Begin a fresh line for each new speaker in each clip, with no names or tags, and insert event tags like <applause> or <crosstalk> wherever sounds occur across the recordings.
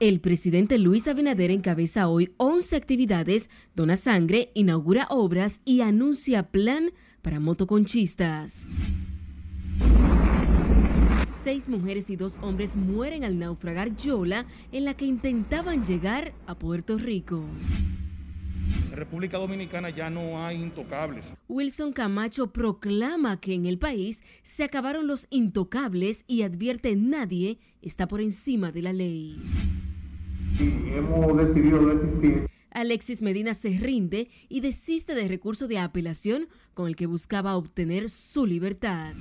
El presidente Luis Abinader encabeza hoy 11 actividades, dona sangre, inaugura obras y anuncia plan para motoconchistas. Seis mujeres y dos hombres mueren al naufragar Yola en la que intentaban llegar a Puerto Rico.
En República Dominicana ya no hay intocables.
Wilson Camacho proclama que en el país se acabaron los intocables y advierte nadie está por encima de la ley
hemos decidido desistir.
Alexis Medina se rinde y desiste del recurso de apelación con el que buscaba obtener su libertad.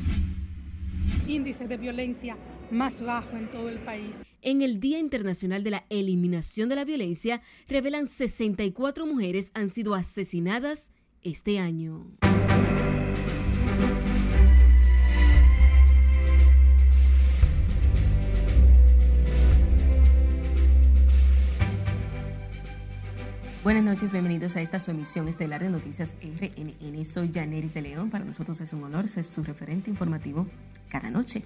Índice de violencia más bajo en todo el país.
En el Día Internacional de la Eliminación de la Violencia, revelan 64 mujeres han sido asesinadas este año. Buenas noches, bienvenidos a esta su emisión estelar de Noticias RNN. Soy Janeris de León. Para nosotros es un honor ser su referente informativo cada noche.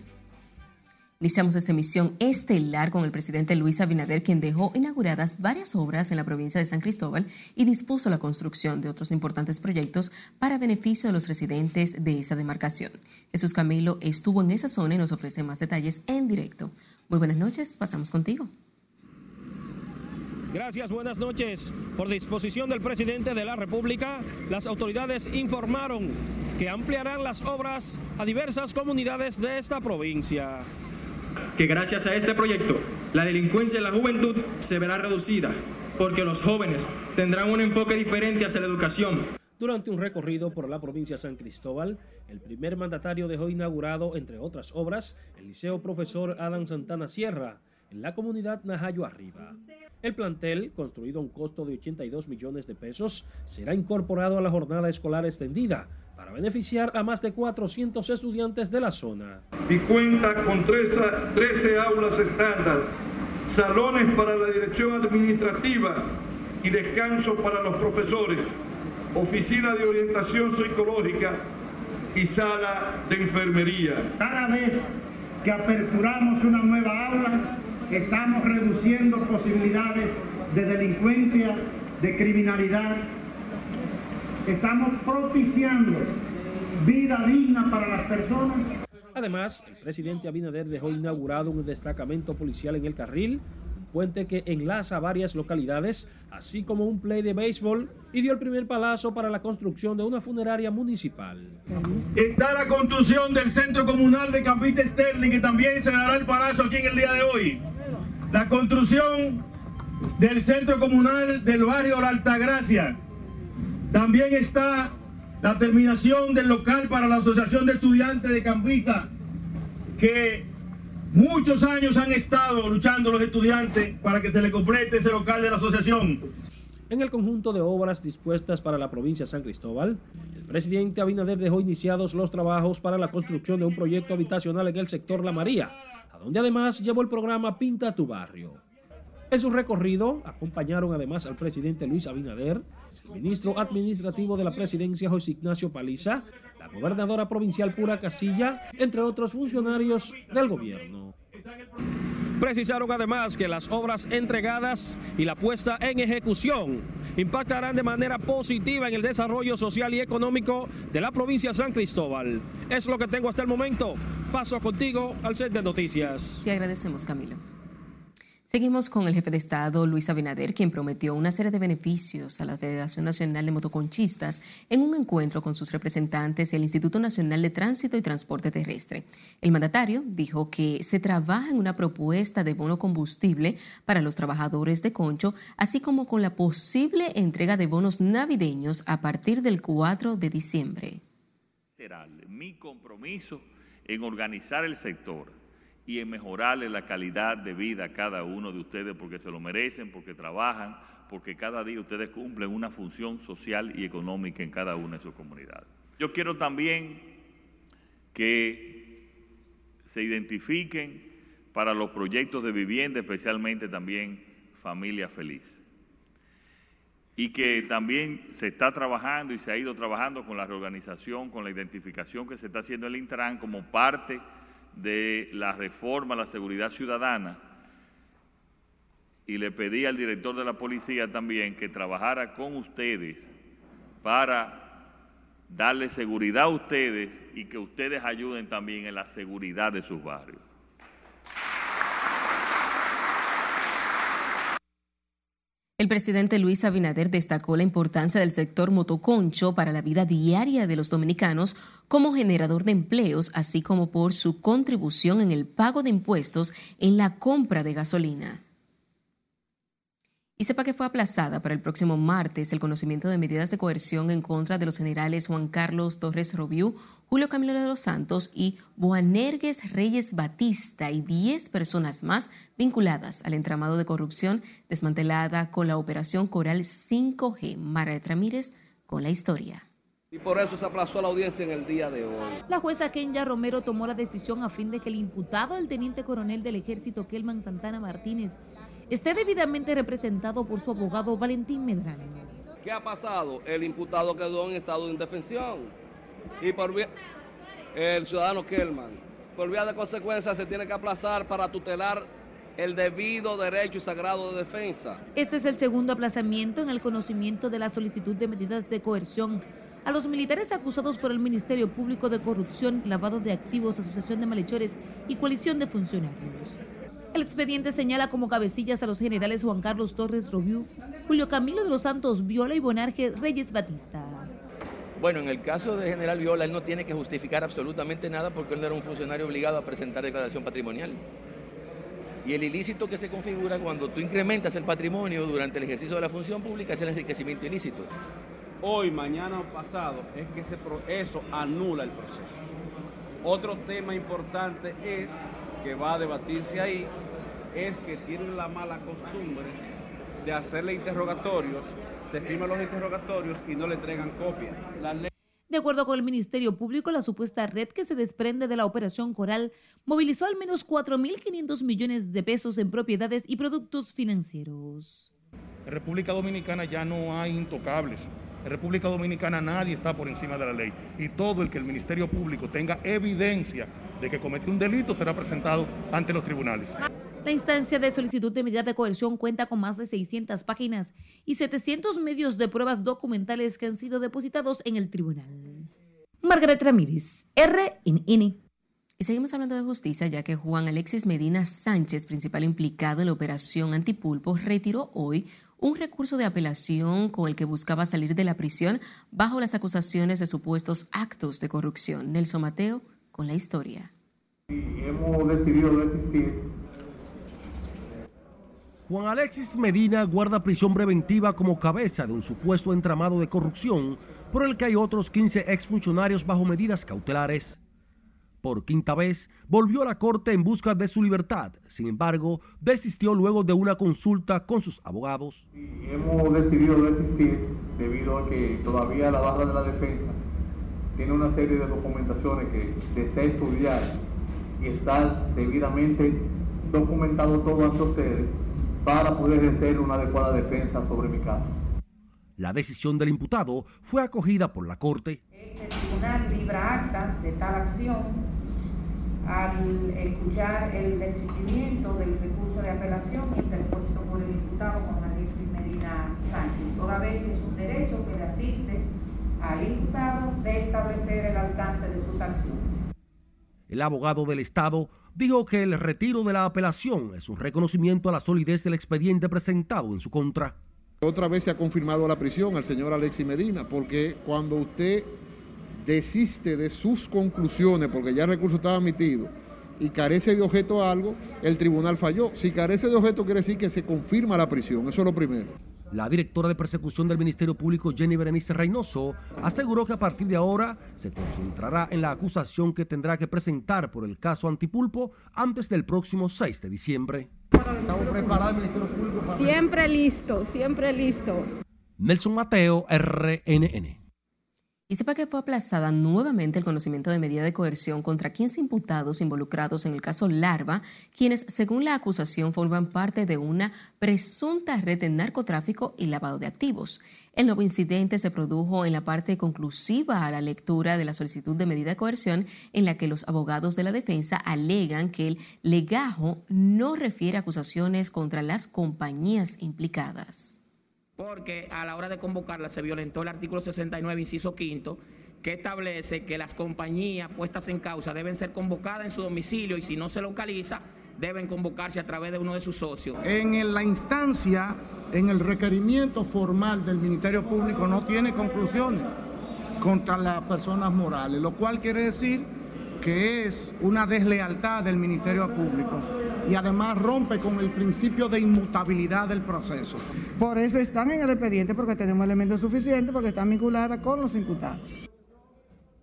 Iniciamos esta emisión estelar con el presidente Luis Abinader, quien dejó inauguradas varias obras en la provincia de San Cristóbal y dispuso la construcción de otros importantes proyectos para beneficio de los residentes de esa demarcación. Jesús Camilo estuvo en esa zona y nos ofrece más detalles en directo. Muy buenas noches, pasamos contigo.
Gracias, buenas noches. Por disposición del presidente de la República, las autoridades informaron que ampliarán las obras a diversas comunidades de esta provincia.
Que gracias a este proyecto, la delincuencia en la juventud se verá reducida, porque los jóvenes tendrán un enfoque diferente hacia la educación.
Durante un recorrido por la provincia de San Cristóbal, el primer mandatario dejó inaugurado, entre otras obras, el Liceo Profesor Adam Santana Sierra, en la comunidad Najayo Arriba. El plantel, construido a un costo de 82 millones de pesos, será incorporado a la jornada escolar extendida para beneficiar a más de 400 estudiantes de la zona.
Y cuenta con 13, aulas estándar, salones para la dirección administrativa y descanso para los profesores, oficina de orientación psicológica y sala de enfermería.
Cada vez que aperturamos una nueva aula, estamos reduciendo posibilidades de delincuencia, de criminalidad. Estamos propiciando vida digna para las personas.
Además, el presidente Abinader dejó inaugurado un destacamento policial en el carril, puente que enlaza varias localidades, así como un play de béisbol y dio el primer palazo para la construcción de una funeraria municipal.
Está la construcción del centro comunal de Campita Sterling, que también se dará el palazo aquí en el día de hoy la construcción del centro comunal del barrio La Altagracia. También está la terminación del local para la Asociación de Estudiantes de Campita, que muchos años han estado luchando los estudiantes para que se le complete ese local de la asociación.
En el conjunto de obras dispuestas para la provincia de San Cristóbal, el presidente Abinader dejó iniciados los trabajos para la construcción de un proyecto habitacional en el sector La María, donde además llevó el programa Pinta tu barrio. En su recorrido acompañaron además al presidente Luis Abinader, el ministro administrativo de la presidencia José Ignacio Paliza, la gobernadora provincial Pura Casilla, entre otros funcionarios del gobierno. Precisaron además que las obras entregadas y la puesta en ejecución impactarán de manera positiva en el desarrollo social y económico de la provincia de San Cristóbal. Es lo que tengo hasta el momento. Paso contigo al set de noticias.
Te agradecemos, Camilo. Seguimos con el jefe de Estado, Luis Abinader, quien prometió una serie de beneficios a la Federación Nacional de Motoconchistas en un encuentro con sus representantes y el Instituto Nacional de Tránsito y Transporte Terrestre. El mandatario dijo que se trabaja en una propuesta de bono combustible para los trabajadores de Concho, así como con la posible entrega de bonos navideños a partir del 4 de diciembre.
Mi compromiso en organizar el sector y en mejorarle la calidad de vida a cada uno de ustedes porque se lo merecen, porque trabajan, porque cada día ustedes cumplen una función social y económica en cada una de sus comunidades. Yo quiero también que se identifiquen para los proyectos de vivienda, especialmente también Familia Feliz. Y que también se está trabajando y se ha ido trabajando con la reorganización, con la identificación que se está haciendo el Intran como parte de la reforma a la seguridad ciudadana y le pedí al director de la policía también que trabajara con ustedes para darle seguridad a ustedes y que ustedes ayuden también en la seguridad de sus barrios.
Presidente Luis Abinader destacó la importancia del sector motoconcho para la vida diaria de los dominicanos como generador de empleos, así como por su contribución en el pago de impuestos en la compra de gasolina. Y sepa que fue aplazada para el próximo martes el conocimiento de medidas de coerción en contra de los generales Juan Carlos Torres Robiú, Julio Camilo de los Santos y Boanergues Reyes Batista y 10 personas más vinculadas al entramado de corrupción desmantelada con la operación Coral 5G. Mara Ramírez con la historia.
Y por eso se aplazó la audiencia en el día de hoy.
La jueza Kenya Romero tomó la decisión a fin de que el imputado, el teniente coronel del ejército Kelman Santana Martínez, esté debidamente representado por su abogado Valentín Medrano.
¿Qué ha pasado? El imputado quedó en estado de indefensión. Y por vía, el ciudadano Kelman, por vía de consecuencia se tiene que aplazar para tutelar el debido derecho y sagrado de defensa.
Este es el segundo aplazamiento en el conocimiento de la solicitud de medidas de coerción a los militares acusados por el Ministerio Público de corrupción, lavado de activos, asociación de malhechores y coalición de funcionarios. El expediente señala como cabecillas a los generales Juan Carlos Torres Robiú, Julio Camilo de los Santos Viola y Bonarje Reyes Batista.
Bueno, en el caso de General Viola, él no tiene que justificar absolutamente nada porque él no era un funcionario obligado a presentar declaración patrimonial. Y el ilícito que se configura cuando tú incrementas el patrimonio durante el ejercicio de la función pública es el enriquecimiento ilícito.
Hoy, mañana o pasado, es que ese eso anula el proceso. Otro tema importante es, que va a debatirse ahí, es que tienen la mala costumbre de hacerle interrogatorios se firman los interrogatorios y no le entregan copias.
De acuerdo con el Ministerio Público, la supuesta red que se desprende de la operación Coral movilizó al menos 4.500 millones de pesos en propiedades y productos financieros.
En República Dominicana ya no hay intocables. En República Dominicana nadie está por encima de la ley y todo el que el Ministerio Público tenga evidencia de que cometió un delito será presentado ante los tribunales.
La instancia de solicitud de medida de coerción cuenta con más de 600 páginas y 700 medios de pruebas documentales que han sido depositados en el tribunal. Margaret Ramírez, RNN.
Y seguimos hablando de justicia, ya que Juan Alexis Medina Sánchez, principal implicado en la operación Antipulpo, retiró hoy un recurso de apelación con el que buscaba salir de la prisión bajo las acusaciones de supuestos actos de corrupción. Nelson Mateo con la historia.
hemos decidido desistir
Juan Alexis Medina guarda prisión preventiva como cabeza de un supuesto entramado de corrupción por el que hay otros 15 exfuncionarios bajo medidas cautelares. Por quinta vez volvió a la corte en busca de su libertad, sin embargo, desistió luego de una consulta con sus abogados.
hemos decidido desistir debido a que todavía la barra de la defensa tiene una serie de documentaciones que desea estudiar y está debidamente documentado todo ante ustedes para poder ejercer una adecuada defensa sobre mi caso.
La decisión del imputado fue acogida por la Corte.
Este tribunal libra acta de tal acción al escuchar el desistimiento del recurso de apelación interpuesto por el imputado Juan Alexis Medina Sánchez, toda vez que es un derecho que le asiste al imputado de establecer el alcance de sus acciones.
El abogado del Estado dijo que el retiro de la apelación es un reconocimiento a la solidez del expediente presentado en su contra.
Otra vez se ha confirmado la prisión al señor Alexis Medina, porque cuando usted desiste de sus conclusiones, porque ya el recurso estaba emitido, y carece de objeto algo, el tribunal falló. Si carece de objeto quiere decir que se confirma la prisión, eso es lo primero.
La directora de persecución del Ministerio Público, Jenny Berenice Reynoso, aseguró que a partir de ahora se concentrará en la acusación que tendrá que presentar por el caso Antipulpo antes del próximo 6 de diciembre.
Estamos preparados, Ministerio Público. Siempre listo, siempre listo.
Nelson Mateo, RNN.
Y sepa que fue aplazada nuevamente el conocimiento de medida de coerción contra 15 imputados involucrados en el caso Larva, quienes, según la acusación, forman parte de una presunta red de narcotráfico y lavado de activos. El nuevo incidente se produjo en la parte conclusiva a la lectura de la solicitud de medida de coerción, en la que los abogados de la defensa alegan que el legajo no refiere acusaciones contra las compañías implicadas
porque a la hora de convocarla se violentó el artículo 69, inciso quinto, que establece que las compañías puestas en causa deben ser convocadas en su domicilio y si no se localiza, deben convocarse a través de uno de sus socios.
En la instancia, en el requerimiento formal del Ministerio Público no tiene conclusiones contra las personas morales, lo cual quiere decir que es una deslealtad del Ministerio Público y además rompe con el principio de inmutabilidad del proceso.
Por eso están en el expediente, porque tenemos elementos suficientes, porque están vinculadas con los imputados.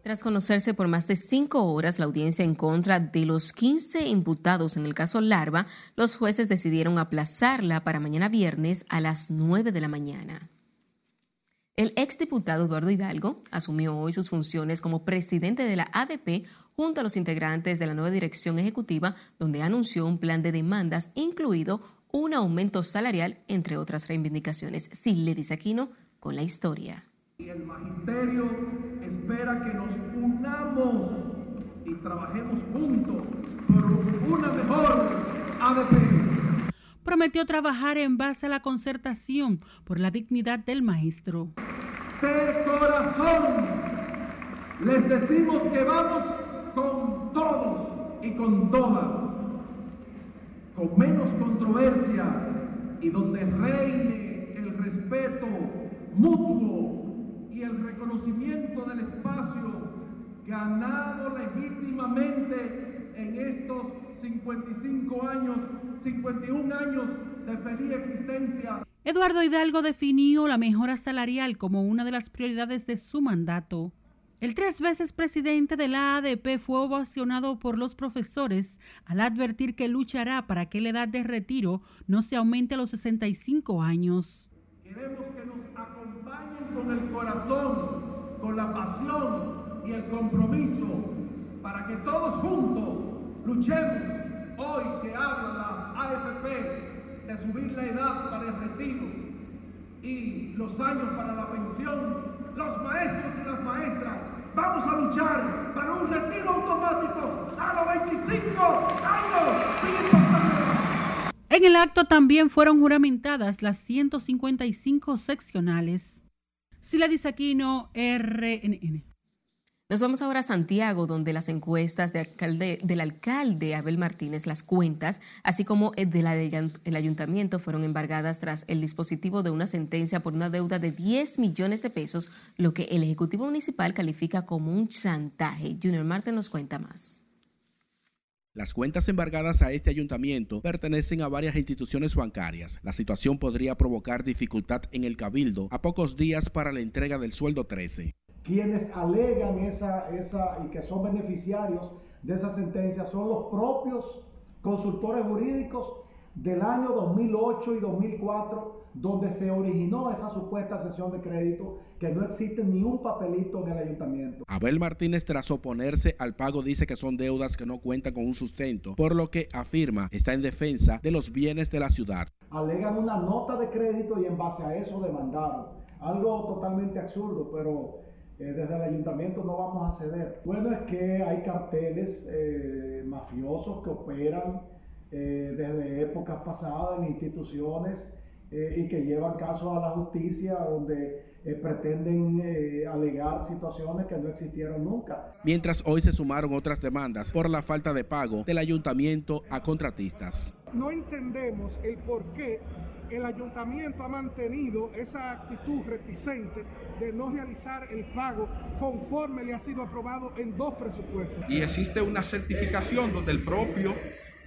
Tras conocerse por más de cinco horas la audiencia en contra de los 15 imputados en el caso Larva, los jueces decidieron aplazarla para mañana viernes a las 9 de la mañana. El exdiputado Eduardo Hidalgo asumió hoy sus funciones como presidente de la ADP junto a los integrantes de la nueva dirección ejecutiva, donde anunció un plan de demandas, incluido un aumento salarial, entre otras reivindicaciones. dice Aquino con la historia.
Y el magisterio espera que nos unamos y trabajemos juntos por una mejor ADP.
Prometió trabajar en base a la concertación por la dignidad del maestro.
De corazón les decimos que vamos con todos y con todas, con menos controversia y donde reine el respeto mutuo y el reconocimiento del espacio ganado legítimamente en estos 55 años, 51 años de feliz existencia.
Eduardo Hidalgo definió la mejora salarial como una de las prioridades de su mandato. El tres veces presidente de la ADP fue ovacionado por los profesores al advertir que luchará para que la edad de retiro no se aumente a los 65 años.
Queremos que nos acompañen con el corazón, con la pasión y el compromiso para que todos juntos luchemos hoy que hablan las AFP de subir la edad para el retiro y los años para la pensión los maestros y las maestras, vamos a luchar para un retiro automático a los 25 años,
En el acto también fueron juramentadas las 155 seccionales. Sila Aquino, RNN.
Nos vamos ahora a Santiago, donde las encuestas del alcalde Abel Martínez, las cuentas, así como el del ayuntamiento, fueron embargadas tras el dispositivo de una sentencia por una deuda de 10 millones de pesos, lo que el Ejecutivo Municipal califica como un chantaje. Junior Marte nos cuenta más.
Las cuentas embargadas a este ayuntamiento pertenecen a varias instituciones bancarias. La situación podría provocar dificultad en el cabildo a pocos días para la entrega del sueldo 13
quienes alegan esa, esa y que son beneficiarios de esa sentencia son los propios consultores jurídicos del año 2008 y 2004, donde se originó esa supuesta sesión de crédito, que no existe ni un papelito en el ayuntamiento.
Abel Martínez, tras oponerse al pago, dice que son deudas que no cuentan con un sustento, por lo que afirma está en defensa de los bienes de la ciudad.
Alegan una nota de crédito y en base a eso demandaron. Algo totalmente absurdo, pero desde el ayuntamiento no vamos a ceder. Bueno, es que hay carteles eh, mafiosos que operan eh, desde épocas pasadas en instituciones y que llevan casos a la justicia donde pretenden alegar situaciones que no existieron nunca.
Mientras hoy se sumaron otras demandas por la falta de pago del ayuntamiento a contratistas.
No entendemos el por qué el ayuntamiento ha mantenido esa actitud reticente de no realizar el pago conforme le ha sido aprobado en dos presupuestos.
Y existe una certificación donde el propio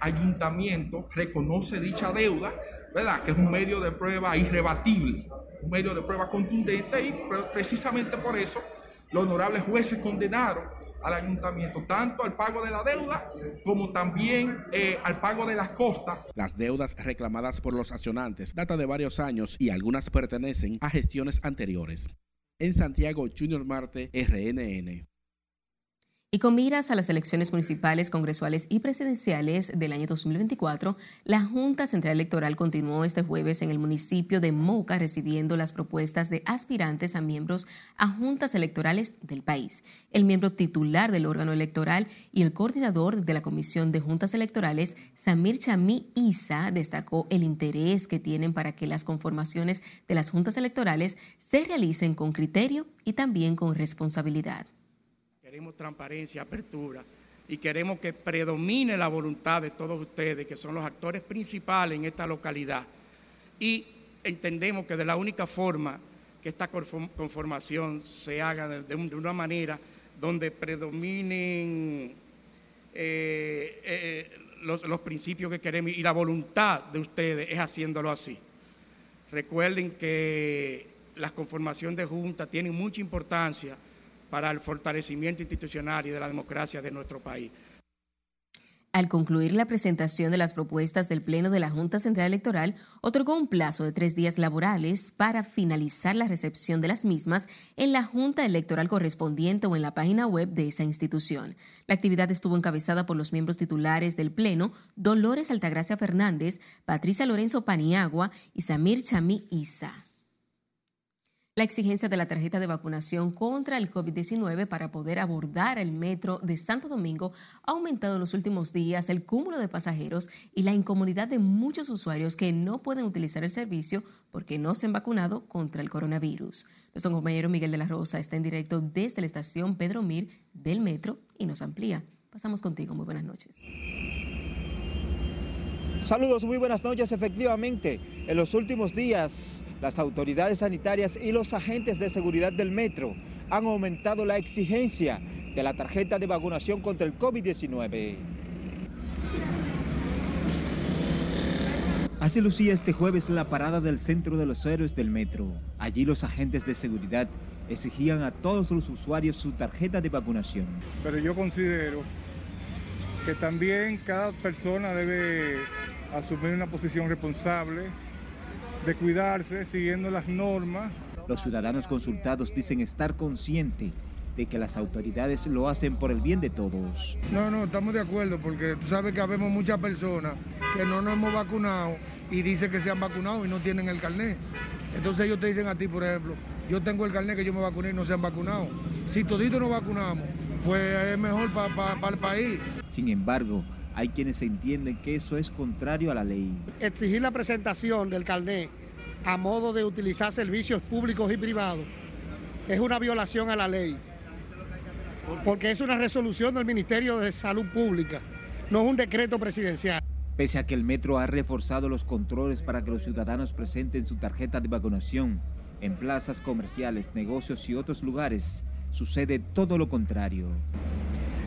ayuntamiento reconoce dicha deuda, ¿verdad? Que es un medio de prueba irrebatible, un medio de prueba contundente y precisamente por eso los honorables jueces condenaron al ayuntamiento, tanto al pago de la deuda como también eh, al pago de las costas.
Las deudas reclamadas por los accionantes datan de varios años y algunas pertenecen a gestiones anteriores. En Santiago, Junior Marte, RNN.
Y con miras a las elecciones municipales, congresuales y presidenciales del año 2024, la Junta Central Electoral continuó este jueves en el municipio de Moca recibiendo las propuestas de aspirantes a miembros a juntas electorales del país. El miembro titular del órgano electoral y el coordinador de la Comisión de Juntas Electorales, Samir Chamí Isa, destacó el interés que tienen para que las conformaciones de las juntas electorales se realicen con criterio y también con responsabilidad
queremos transparencia, apertura y queremos que predomine la voluntad de todos ustedes, que son los actores principales en esta localidad. Y entendemos que de la única forma que esta conformación se haga de, una manera donde predominen eh, eh, los, principios que queremos y la voluntad de ustedes es haciéndolo así. Recuerden que las conformaciones de junta tienen mucha importancia para el fortalecimiento institucional y de la democracia de nuestro país.
Al concluir la presentación de las propuestas del Pleno de la Junta Central Electoral, otorgó un plazo de tres días laborales para finalizar la recepción de las mismas en la Junta Electoral correspondiente o en la página web de esa institución. La actividad estuvo encabezada por los miembros titulares del Pleno, Dolores Altagracia Fernández, Patricia Lorenzo Paniagua y Samir Chamí Isa la exigencia de la tarjeta de vacunación contra el COVID-19 para poder abordar el metro de Santo Domingo ha aumentado en los últimos días el cúmulo de pasajeros y la incomodidad de muchos usuarios que no pueden utilizar el servicio porque no se han vacunado contra el coronavirus. Nuestro compañero Miguel de la Rosa está en directo desde la estación Pedro Mir del metro y nos amplía. Pasamos contigo. Muy buenas noches.
Saludos, muy buenas noches. Efectivamente, en los últimos días, las autoridades sanitarias y los agentes de seguridad del metro han aumentado la exigencia de la tarjeta de vacunación contra el COVID-19. Así lucía este jueves la parada del centro de los héroes del metro. Allí los agentes de seguridad exigían a todos los usuarios su tarjeta de vacunación.
Pero yo considero que también cada persona debe asumir una posición responsable, de cuidarse siguiendo las normas.
Los ciudadanos consultados dicen estar conscientes de que las autoridades lo hacen por el bien de todos.
No, no, estamos de acuerdo porque tú sabes que habemos muchas personas que no nos hemos vacunado y dicen que se han vacunado y no tienen el carnet. Entonces ellos te dicen a ti, por ejemplo, yo tengo el carnet que yo me vacuné y no se han vacunado. Si todito nos vacunamos, pues es mejor para el país.
Sin embargo, hay quienes entienden que eso es contrario a la ley.
Exigir la presentación del carnet a modo de utilizar servicios públicos y privados es una violación a la ley, porque es una resolución del Ministerio de Salud Pública, no es un decreto presidencial.
Pese a que el metro ha reforzado los controles para que los ciudadanos presenten su tarjeta de vacunación, en plazas comerciales, negocios y otros lugares sucede todo lo contrario.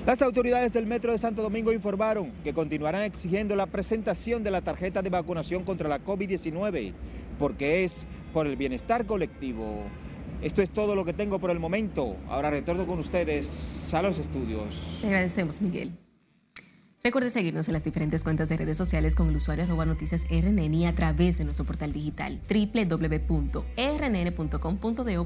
Las autoridades del Metro de Santo Domingo informaron que continuarán exigiendo la presentación de la tarjeta de vacunación contra la COVID-19 porque es por el bienestar colectivo. Esto es todo lo que tengo por el momento. Ahora retorno con ustedes a los estudios.
Te agradecemos, Miguel. Recuerde seguirnos en las diferentes cuentas de redes sociales con el usuario arroba noticias RNN y a través de nuestro portal digital www.rnn.com.de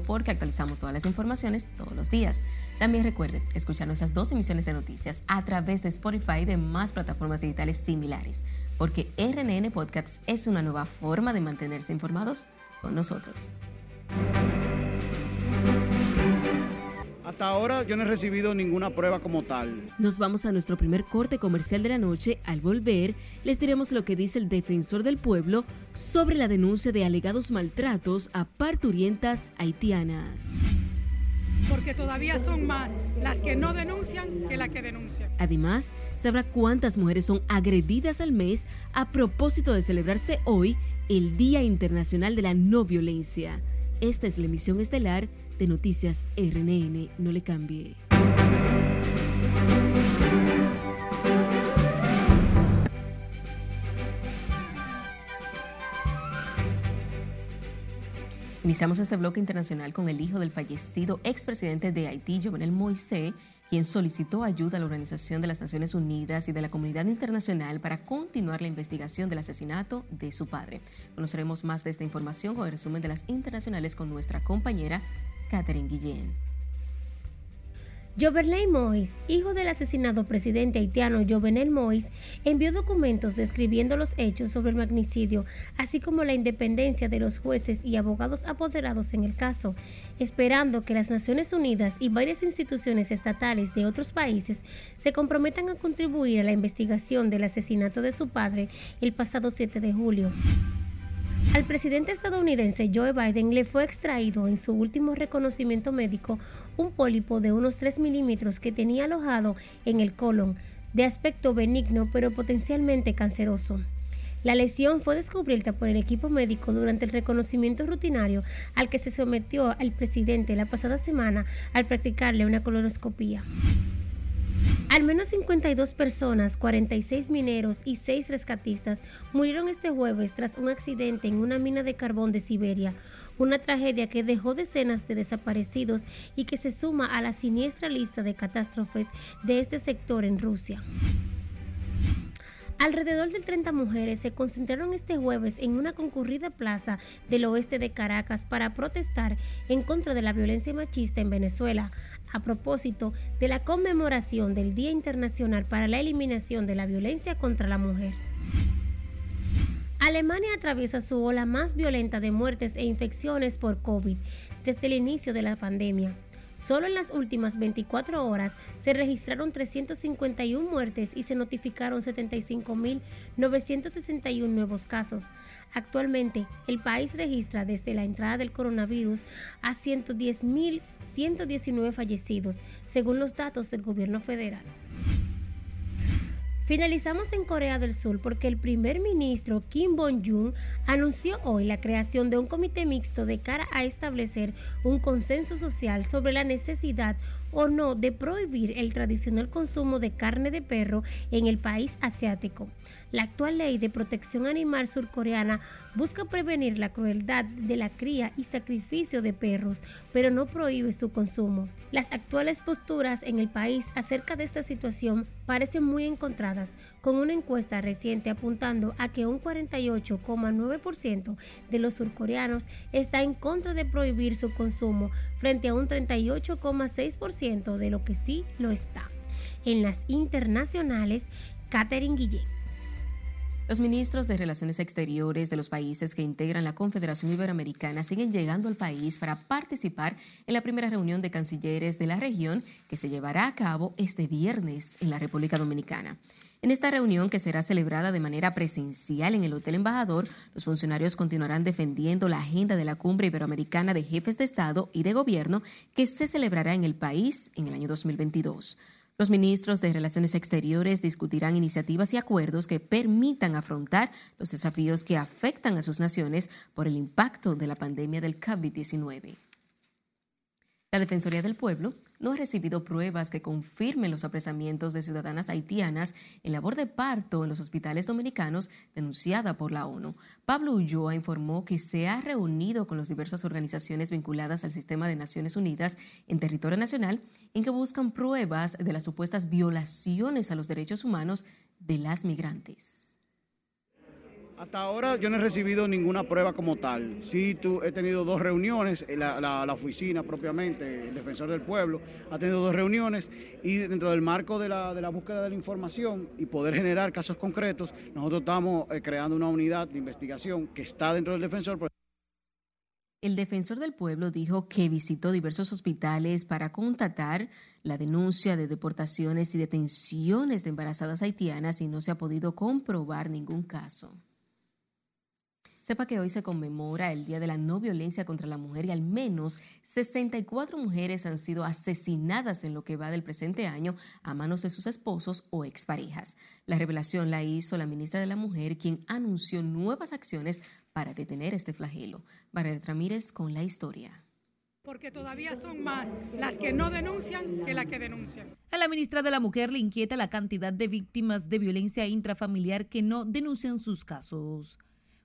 porque actualizamos todas las informaciones todos los días. También recuerden escuchar nuestras dos emisiones de noticias a través de Spotify y de más plataformas digitales similares, porque RNN Podcasts es una nueva forma de mantenerse informados con nosotros.
Hasta ahora yo no he recibido ninguna prueba como tal.
Nos vamos a nuestro primer corte comercial de la noche. Al volver, les diremos lo que dice el defensor del pueblo sobre la denuncia de alegados maltratos a parturientas haitianas
porque todavía son más las que no denuncian que las que denuncian.
Además, sabrá cuántas mujeres son agredidas al mes a propósito de celebrarse hoy el Día Internacional de la No Violencia. Esta es la emisión estelar de Noticias RNN. No le cambie. Iniciamos este bloque internacional con el hijo del fallecido expresidente de Haití, Jovenel Moisés, quien solicitó ayuda a la Organización de las Naciones Unidas y de la comunidad internacional para continuar la investigación del asesinato de su padre. Conoceremos más de esta información con el resumen de las internacionales con nuestra compañera Catherine Guillén.
Jovenel Moïse, hijo del asesinado presidente haitiano Jovenel Moïse, envió documentos describiendo los hechos sobre el magnicidio, así como la independencia de los jueces y abogados apoderados en el caso, esperando que las Naciones Unidas y varias instituciones estatales de otros países se comprometan a contribuir a la investigación del asesinato de su padre el pasado 7 de julio. Al presidente estadounidense Joe Biden le fue extraído en su último reconocimiento médico un pólipo de unos 3 milímetros que tenía alojado en el colon, de aspecto benigno pero potencialmente canceroso. La lesión fue descubierta por el equipo médico durante el reconocimiento rutinario al que se sometió al presidente la pasada semana al practicarle una colonoscopía. Al menos 52 personas, 46 mineros y 6 rescatistas murieron este jueves tras un accidente en una mina de carbón de Siberia, una tragedia que dejó decenas de desaparecidos y que se suma a la siniestra lista de catástrofes de este sector en Rusia. Alrededor de 30 mujeres se concentraron este jueves en una concurrida plaza del oeste de Caracas para protestar en contra de la violencia machista en Venezuela, a propósito de la conmemoración del Día Internacional para la Eliminación de la Violencia contra la Mujer. Alemania atraviesa su ola más violenta de muertes e infecciones por COVID desde el inicio de la pandemia. Solo en las últimas 24 horas se registraron 351 muertes y se notificaron 75.961 nuevos casos. Actualmente, el país registra desde la entrada del coronavirus a 110.119 fallecidos, según los datos del gobierno federal. Finalizamos en Corea del Sur porque el primer ministro Kim Bong-jun anunció hoy la creación de un comité mixto de cara a establecer un consenso social sobre la necesidad o no de prohibir el tradicional consumo de carne de perro en el país asiático. La actual ley de protección animal surcoreana busca prevenir la crueldad de la cría y sacrificio de perros, pero no prohíbe su consumo. Las actuales posturas en el país acerca de esta situación parecen muy encontradas, con una encuesta reciente apuntando a que un 48,9% de los surcoreanos está en contra de prohibir su consumo, frente a un 38,6% de lo que sí lo está. En las internacionales, Catherine Guillén.
Los ministros de Relaciones Exteriores de los países que integran la Confederación Iberoamericana siguen llegando al país para participar en la primera reunión de cancilleres de la región que se llevará a cabo este viernes en la República Dominicana. En esta reunión, que será celebrada de manera presencial en el Hotel Embajador, los funcionarios continuarán defendiendo la agenda de la Cumbre Iberoamericana de Jefes de Estado y de Gobierno que se celebrará en el país en el año 2022. Los ministros de Relaciones Exteriores discutirán iniciativas y acuerdos que permitan afrontar los desafíos que afectan a sus naciones por el impacto de la pandemia del COVID-19. La Defensoría del Pueblo no ha recibido pruebas que confirmen los apresamientos de ciudadanas haitianas en labor de parto en los hospitales dominicanos denunciada por la ONU. Pablo Ulloa informó que se ha reunido con las diversas organizaciones vinculadas al sistema de Naciones Unidas en territorio nacional en que buscan pruebas de las supuestas violaciones a los derechos humanos de las migrantes.
Hasta ahora yo no he recibido ninguna prueba como tal. Sí, tú, he tenido dos reuniones, eh, la, la, oficina propiamente, el defensor del pueblo, ha tenido dos reuniones y dentro del marco de la, de la búsqueda de la información y poder generar casos concretos, nosotros estamos eh, creando una unidad de investigación que está dentro del defensor.
El defensor del pueblo dijo que visitó diversos hospitales para constatar la denuncia de deportaciones y detenciones de embarazadas haitianas y no se ha podido comprobar ningún caso. Sepa que hoy se conmemora el Día de la No Violencia contra la Mujer y al menos 64 mujeres han sido asesinadas en lo que va del presente año a manos de sus esposos o exparejas. La revelación la hizo la ministra de la Mujer, quien anunció nuevas acciones para detener este flagelo. María Ramírez con la historia
porque todavía son más las que no denuncian que las que denuncian.
A la ministra de la Mujer le inquieta la cantidad de víctimas de violencia intrafamiliar que no denuncian sus casos.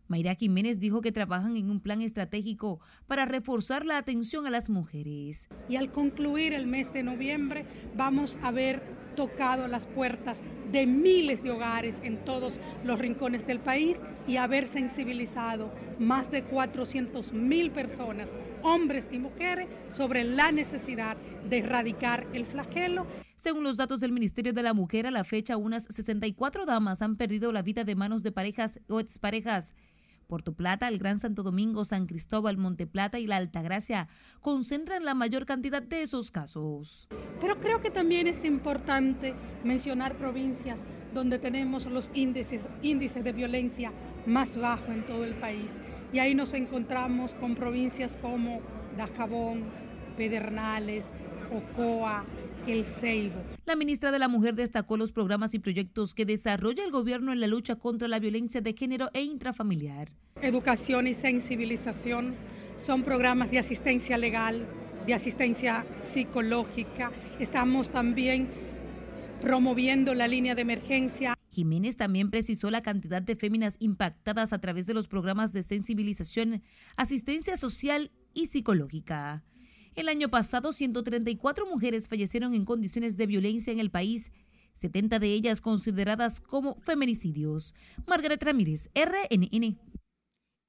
Mayra Jiménez dijo que trabajan en un plan estratégico para reforzar la atención a las mujeres.
Y al concluir el mes de noviembre vamos a ver tocado las puertas de miles de hogares en todos los rincones del país y haber sensibilizado más de 400 mil personas, hombres y mujeres, sobre la necesidad de erradicar el flagelo.
Según los datos del Ministerio de la Mujer, a la fecha unas 64 damas han perdido la vida de manos de parejas o exparejas. Puerto Plata, el Gran Santo Domingo, San Cristóbal, Monteplata y la Altagracia concentran la mayor cantidad de esos casos.
Pero creo que también es importante mencionar provincias donde tenemos los índices, índices de violencia más bajos en todo el país. Y ahí nos encontramos con provincias como Dajabón, Pedernales, Ocoa, el Ceibo.
La ministra de la Mujer destacó los programas y proyectos que desarrolla el gobierno en la lucha contra la violencia de género e intrafamiliar.
Educación y sensibilización son programas de asistencia legal, de asistencia psicológica. Estamos también promoviendo la línea de emergencia.
Jiménez también precisó la cantidad de féminas impactadas a través de los programas de sensibilización, asistencia social y psicológica. El año pasado, 134 mujeres fallecieron en condiciones de violencia en el país, 70 de ellas consideradas como feminicidios. Margaret Ramírez, RNN.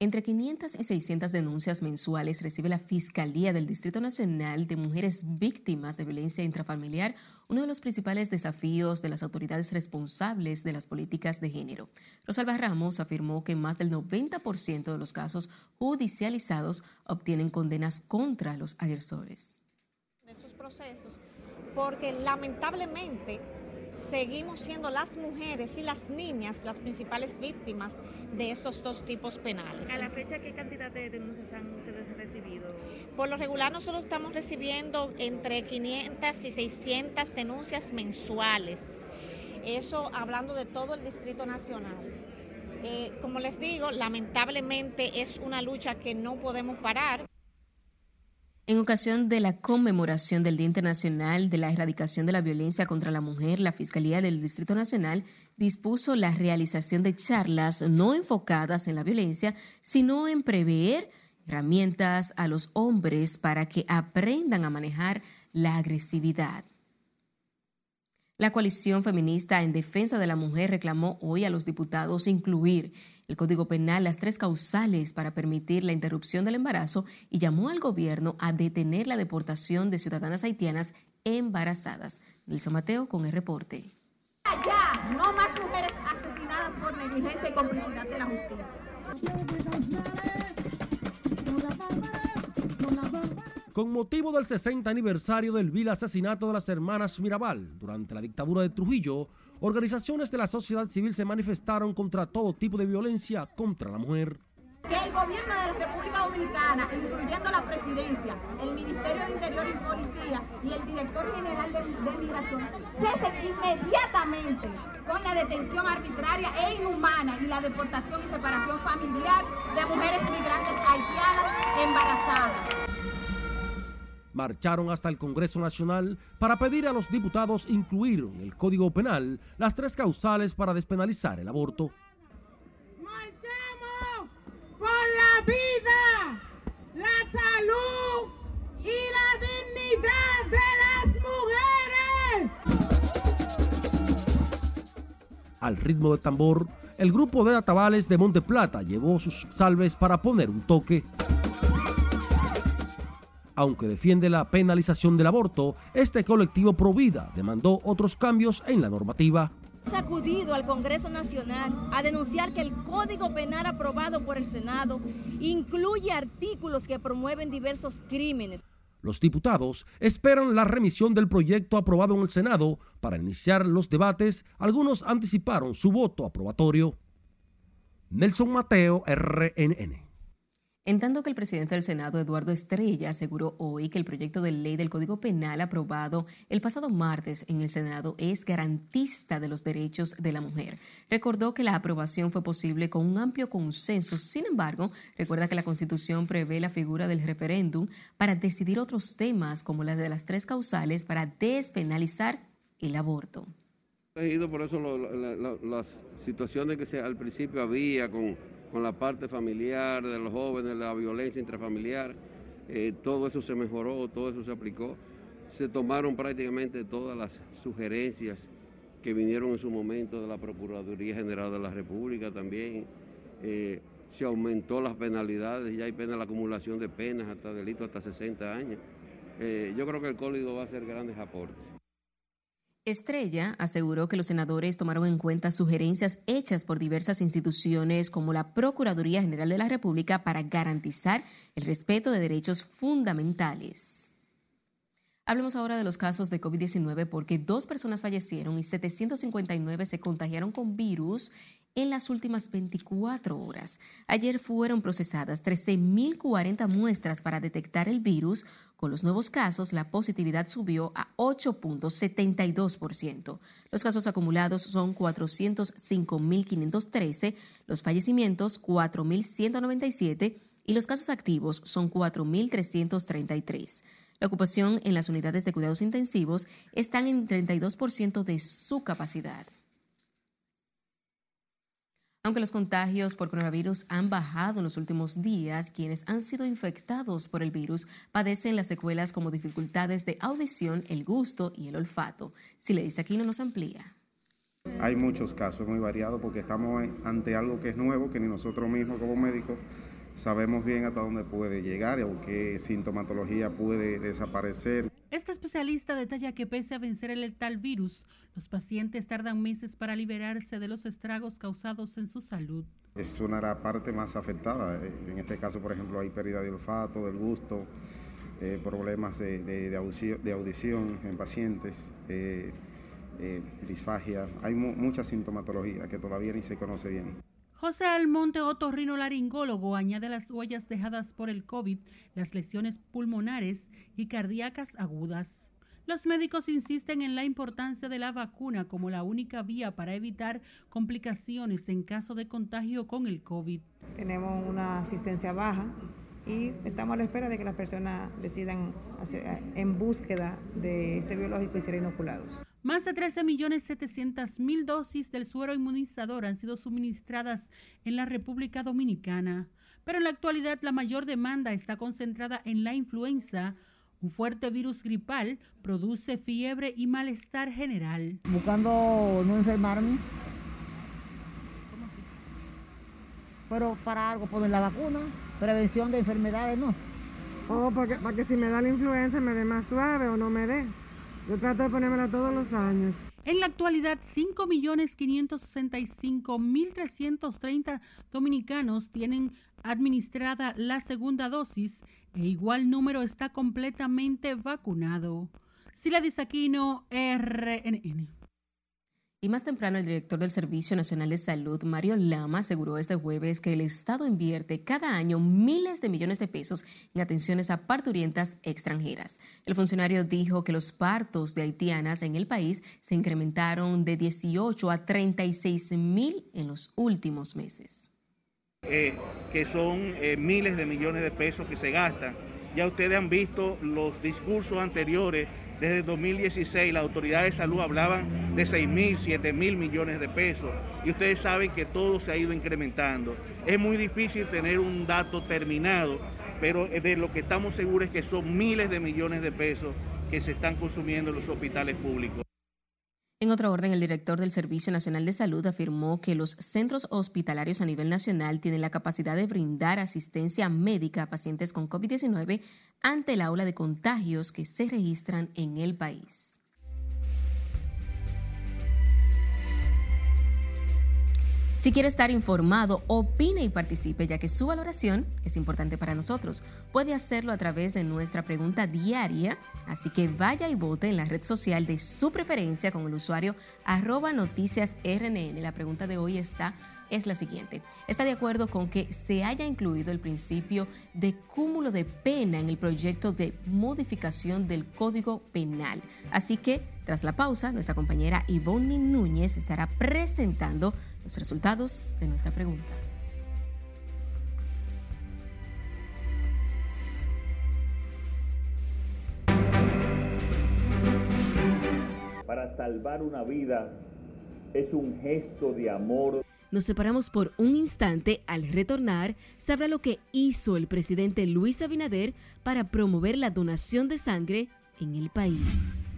Entre 500 y 600 denuncias mensuales recibe la Fiscalía del Distrito Nacional de Mujeres Víctimas de Violencia Intrafamiliar, uno de los principales desafíos de las autoridades responsables de las políticas de género. Rosalba Ramos afirmó que más del 90% de los casos judicializados obtienen condenas contra los agresores.
Procesos, porque lamentablemente seguimos siendo las mujeres y las niñas las principales víctimas de estos dos tipos penales.
A la fecha, ¿qué cantidad de denuncias han ustedes recibido?
Por lo regular nosotros estamos recibiendo entre 500 y 600 denuncias mensuales. Eso hablando de todo el Distrito Nacional. Eh, como les digo, lamentablemente es una lucha que no podemos parar.
En ocasión de la conmemoración del Día Internacional de la Erradicación de la Violencia contra la Mujer, la Fiscalía del Distrito Nacional dispuso la realización de charlas no enfocadas en la violencia, sino en prever herramientas a los hombres para que aprendan a manejar la agresividad. La coalición feminista en defensa de la mujer reclamó hoy a los diputados incluir el Código Penal las tres causales para permitir la interrupción del embarazo y llamó al gobierno a detener la deportación de ciudadanas haitianas embarazadas. Nelson Mateo con el reporte.
Ya, no más mujeres asesinadas por negligencia y complicidad de la justicia.
Con motivo del 60 aniversario del vil asesinato de las hermanas Mirabal durante la dictadura de Trujillo, organizaciones de la sociedad civil se manifestaron contra todo tipo de violencia contra la mujer.
Que el gobierno de la República Dominicana, incluyendo la presidencia, el Ministerio de Interior y Policía y el director general de, de Migración, cesen inmediatamente con la detención arbitraria e inhumana y la deportación y separación familiar de mujeres migrantes haitianas embarazadas
marcharon hasta el Congreso Nacional para pedir a los diputados incluir en el Código Penal las tres causales para despenalizar el aborto.
Marchamos por la vida, la salud y la dignidad de las
mujeres. Al ritmo de tambor, el grupo de atabales de Monte Plata llevó sus salves para poner un toque aunque defiende la penalización del aborto, este colectivo Provida demandó otros cambios en la normativa.
Sacudido al Congreso Nacional a denunciar que el Código Penal aprobado por el Senado incluye artículos que promueven diversos crímenes.
Los diputados esperan la remisión del proyecto aprobado en el Senado para iniciar los debates. Algunos anticiparon su voto aprobatorio. Nelson Mateo, RNN.
En tanto que el presidente del Senado, Eduardo Estrella, aseguró hoy que el proyecto de ley del Código Penal aprobado el pasado martes en el Senado es garantista de los derechos de la mujer. Recordó que la aprobación fue posible con un amplio consenso. Sin embargo, recuerda que la Constitución prevé la figura del referéndum para decidir otros temas como las de las tres causales para despenalizar el aborto.
Por eso las situaciones que al principio había con con la parte familiar de los jóvenes, la violencia intrafamiliar, eh, todo eso se mejoró, todo eso se aplicó. se tomaron prácticamente todas las sugerencias que vinieron en su momento de la Procuraduría General de la República también. Eh, se aumentó las penalidades, ya hay pena la acumulación de penas hasta delito hasta 60 años. Eh, yo creo que el código va a hacer grandes aportes.
Estrella aseguró que los senadores tomaron en cuenta sugerencias hechas por diversas instituciones como la Procuraduría General de la República para garantizar el respeto de derechos fundamentales. Hablemos ahora de los casos de COVID-19 porque dos personas fallecieron y 759 se contagiaron con virus en las últimas 24 horas. Ayer fueron procesadas 13.040 muestras para detectar el virus. Con los nuevos casos, la positividad subió a 8.72%. Los casos acumulados son 405.513, los fallecimientos 4.197 y los casos activos son 4.333. La ocupación en las unidades de cuidados intensivos están en 32% de su capacidad. Aunque los contagios por coronavirus han bajado en los últimos días, quienes han sido infectados por el virus padecen las secuelas como dificultades de audición, el gusto y el olfato. Si le dice aquí, no nos amplía.
Hay muchos casos muy variados porque estamos ante algo que es nuevo, que ni nosotros mismos como médicos sabemos bien hasta dónde puede llegar o qué sintomatología puede desaparecer.
Especialista detalla que pese a vencer el letal virus, los pacientes tardan meses para liberarse de los estragos causados en su salud.
Es una de las partes más afectadas. En este caso, por ejemplo, hay pérdida de olfato, del gusto, eh, problemas de, audición, en pacientes, eh, eh, disfagia. Hay mucha sintomatología que todavía ni se conoce bien.
José Almonte otorrino laringólogo añade las huellas dejadas por el COVID, las lesiones pulmonares y cardíacas agudas. Los médicos insisten en la importancia de la vacuna como la única vía para evitar complicaciones en caso de contagio con el COVID.
Tenemos una asistencia baja y estamos a la espera de que las personas decidan en búsqueda de este biológico y ser inoculados.
Más de 13.700.000 dosis del suero inmunizador han sido suministradas en la República Dominicana, pero en la actualidad la mayor demanda está concentrada en la influenza. Un fuerte virus gripal produce fiebre y malestar general.
Buscando no enfermarme. Pero para algo poner la vacuna, prevención de enfermedades, no.
Oh, porque, para que si me da la influenza me dé más suave o no me dé. Yo trato de ponérmela todos los años.
En la actualidad, 5.565.330 dominicanos tienen administrada la segunda dosis e igual número está completamente vacunado. Sila Disaquino, RNN.
Y más temprano, el director del Servicio Nacional de Salud, Mario Lama, aseguró este jueves que el Estado invierte cada año miles de millones de pesos en atenciones a parturientas extranjeras. El funcionario dijo que los partos de haitianas en el país se incrementaron de 18 a 36 mil en los últimos meses.
Eh, que son eh, miles de millones de pesos que se gastan. Ya ustedes han visto los discursos anteriores desde 2016 las autoridades de salud hablaban de 6 mil, 7 mil millones de pesos y ustedes saben que todo se ha ido incrementando. Es muy difícil tener un dato terminado, pero de lo que estamos seguros es que son miles de millones de pesos que se están consumiendo en los hospitales públicos.
En otro orden, el director del Servicio Nacional de Salud afirmó que los centros hospitalarios a nivel nacional tienen la capacidad de brindar asistencia médica a pacientes con COVID-19 ante la ola de contagios que se registran en el país. Si quiere estar informado, opine y participe, ya que su valoración es importante para nosotros. Puede hacerlo a través de nuestra pregunta diaria, así que vaya y vote en la red social de su preferencia con el usuario arroba noticias RNN. La pregunta de hoy está es la siguiente. ¿Está de acuerdo con que se haya incluido el principio de cúmulo de pena en el proyecto de modificación del Código Penal? Así que, tras la pausa, nuestra compañera Ivonne Núñez estará presentando los resultados de nuestra pregunta.
Para salvar una vida es un gesto de amor.
Nos separamos por un instante. Al retornar, sabrá lo que hizo el presidente Luis Abinader para promover la donación de sangre en el país.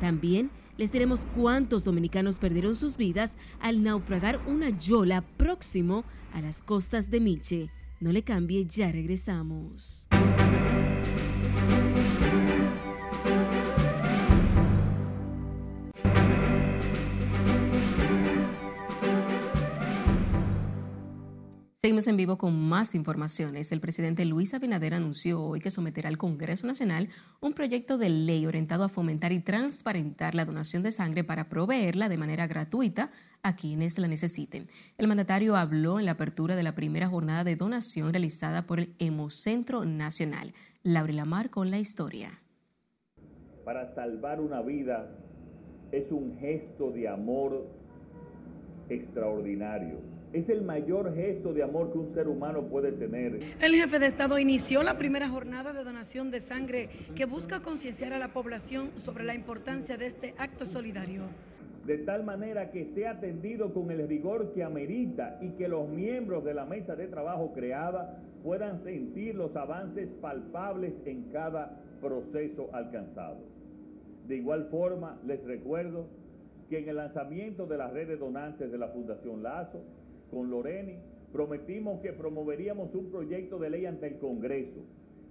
También les diremos cuántos dominicanos perdieron sus vidas al naufragar una yola próximo a las costas de Miche. No le cambie, ya regresamos. Seguimos en vivo con más informaciones. El presidente Luis Abinader anunció hoy que someterá al Congreso Nacional un proyecto de ley orientado a fomentar y transparentar la donación de sangre para proveerla de manera gratuita a quienes la necesiten. El mandatario habló en la apertura de la primera jornada de donación realizada por el Hemocentro Nacional. Laura Lamar con la historia.
Para salvar una vida es un gesto de amor extraordinario es el mayor gesto de amor que un ser humano puede tener.
El jefe de Estado inició la primera jornada de donación de sangre que busca concienciar a la población sobre la importancia de este acto solidario.
De tal manera que sea atendido con el rigor que amerita y que los miembros de la mesa de trabajo creada puedan sentir los avances palpables en cada proceso alcanzado. De igual forma, les recuerdo que en el lanzamiento de la red de donantes de la Fundación Lazo, con Loreni, prometimos que promoveríamos un proyecto de ley ante el Congreso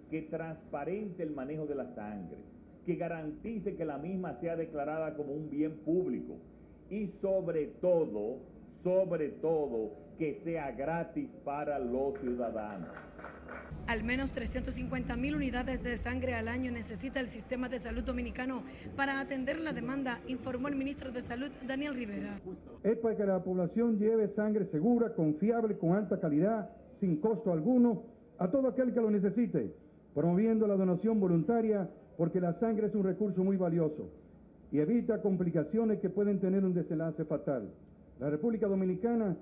que transparente el manejo de la sangre, que garantice que la misma sea declarada como un bien público y sobre todo, sobre todo, que sea gratis para los ciudadanos.
Al menos 350 mil unidades de sangre al año necesita el sistema de salud dominicano para atender la demanda, informó el ministro de Salud, Daniel Rivera.
Es para que la población lleve sangre segura, confiable, con alta calidad, sin costo alguno, a todo aquel que lo necesite, promoviendo la donación voluntaria porque la sangre es un recurso muy valioso y evita complicaciones que pueden tener un desenlace fatal. La República Dominicana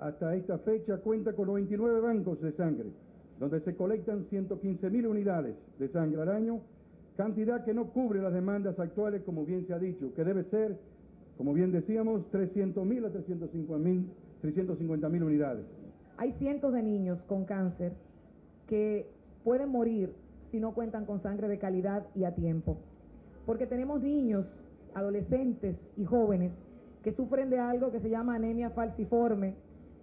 hasta esta fecha cuenta con 99 bancos de sangre donde se colectan 115 mil unidades de sangre al año, cantidad que no cubre las demandas actuales, como bien se ha dicho, que debe ser, como bien decíamos, 300 mil a 350 mil unidades.
Hay cientos de niños con cáncer que pueden morir si no cuentan con sangre de calidad y a tiempo, porque tenemos niños, adolescentes y jóvenes que sufren de algo que se llama anemia falciforme,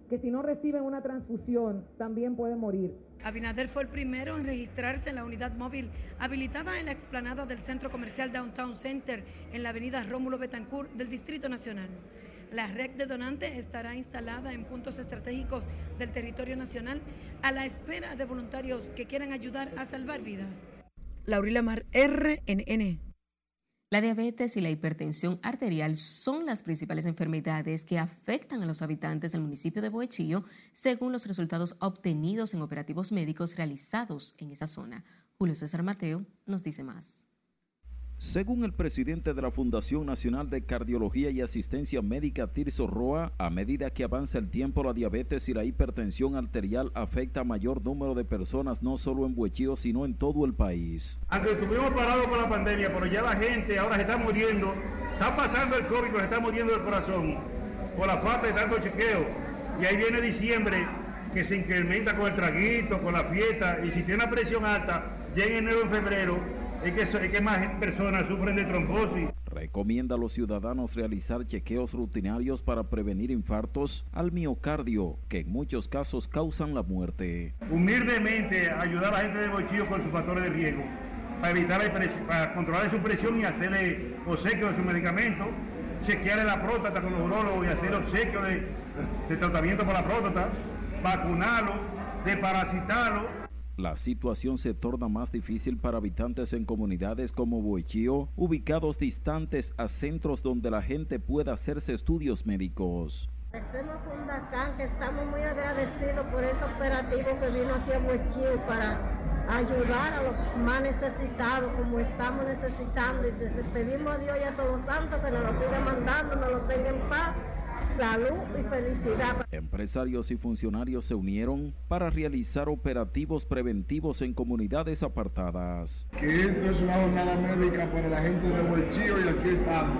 que si no reciben una transfusión también pueden morir.
Abinader fue el primero en registrarse en la unidad móvil habilitada en la explanada del Centro Comercial Downtown Center en la avenida Rómulo Betancourt del Distrito Nacional. La red de donantes estará instalada en puntos estratégicos del territorio nacional a la espera de voluntarios que quieran ayudar a salvar vidas. Laurila Mar, RNN.
La diabetes y la hipertensión arterial son las principales enfermedades que afectan a los habitantes del municipio de Boechillo, según los resultados obtenidos en operativos médicos realizados en esa zona. Julio César Mateo nos dice más.
Según el presidente de la Fundación Nacional de Cardiología y Asistencia Médica, Tirso Roa, a medida que avanza el tiempo, la diabetes y la hipertensión arterial afecta a mayor número de personas, no solo en Buechío, sino en todo el país.
Aunque estuvimos parados por la pandemia, pero ya la gente ahora se está muriendo, está pasando el COVID, se está muriendo el corazón por la falta de tanto chequeo. Y ahí viene diciembre, que se incrementa con el traguito, con la fiesta, y si tiene una presión alta, ya en enero en febrero, es que, más personas sufren de trombosis.
Recomienda a los ciudadanos realizar chequeos rutinarios para prevenir infartos al miocardio, que en muchos casos causan la muerte.
Humildemente ayudar a la gente de Bochillo con sus factores de riesgo, para evitar para controlar su presión y hacerle obsequio de su medicamento, chequearle la próstata con los urólogos y hacer obsequio de, de tratamiento para la próstata, vacunarlo, desparasitarlo
la situación se torna más difícil para habitantes en comunidades como Boichío, ubicados distantes a centros donde la gente pueda hacerse estudios médicos.
Fundacán, que estamos muy agradecidos por ese operativo que vino aquí a Boichío para ayudar a los más necesitados como estamos necesitando y pedimos a Dios y a todos los santos que nos lo siga mandando, nos lo tenga en paz salud y felicidad.
Empresarios y funcionarios se unieron para realizar operativos preventivos en comunidades apartadas.
Que esto es una jornada médica para la gente de y aquí estamos